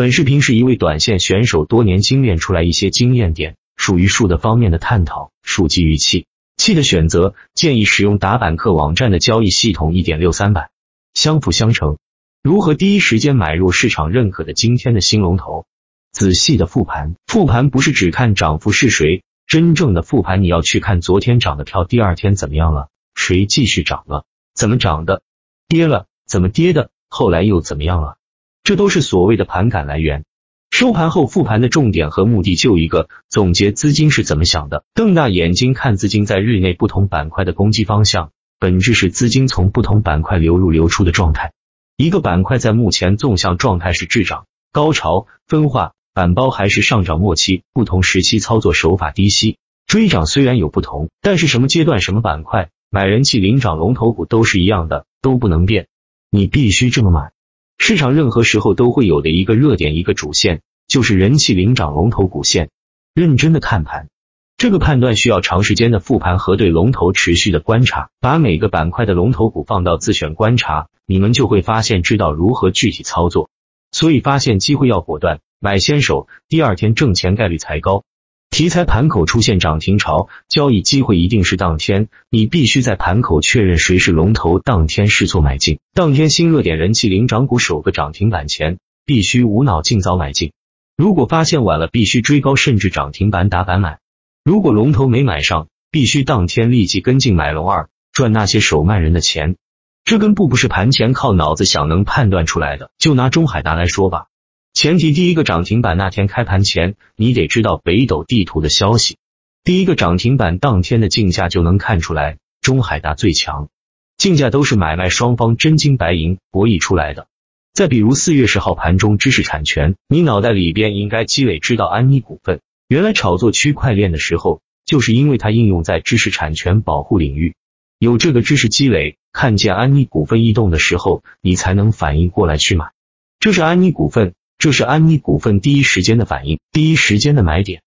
本视频是一位短线选手多年精炼出来一些经验点，属于数的方面的探讨。数基于气，气的选择建议使用打板客网站的交易系统一点六三版，相辅相成。如何第一时间买入市场认可的今天的新龙头？仔细的复盘，复盘不是只看涨幅是谁，真正的复盘你要去看昨天涨的票第二天怎么样了，谁继续涨了，怎么涨的，跌了怎么跌的，后来又怎么样了。这都是所谓的盘感来源。收盘后复盘的重点和目的就一个：总结资金是怎么想的，瞪大眼睛看资金在日内不同板块的攻击方向。本质是资金从不同板块流入流出的状态。一个板块在目前纵向状态是滞涨、高潮、分化、板包还是上涨末期，不同时期操作手法低吸、追涨虽然有不同，但是什么阶段、什么板块买人气领涨龙头股都是一样的，都不能变，你必须这么买。市场任何时候都会有的一个热点，一个主线，就是人气领涨龙头股线。认真的看盘，这个判断需要长时间的复盘和对龙头持续的观察。把每个板块的龙头股放到自选观察，你们就会发现知道如何具体操作。所以发现机会要果断，买先手，第二天挣钱概率才高。题材盘口出现涨停潮，交易机会一定是当天，你必须在盘口确认谁是龙头，当天试错买进。当天新热点人气领涨股首个涨停板前，必须无脑尽早买进。如果发现晚了，必须追高甚至涨停板打板买。如果龙头没买上，必须当天立即跟进买龙二，赚那些手慢人的钱。这根步不是盘前靠脑子想能判断出来的。就拿中海达来说吧。前提第一个涨停板那天开盘前，你得知道北斗地图的消息。第一个涨停板当天的竞价就能看出来，中海达最强，竞价都是买卖双方真金白银博弈出来的。再比如四月十号盘中知识产权，你脑袋里边应该积累知道安妮股份，原来炒作区块链的时候，就是因为它应用在知识产权保护领域，有这个知识积累，看见安妮股份异动的时候，你才能反应过来去买。这是安妮股份。这是安妮股份第一时间的反应，第一时间的买点。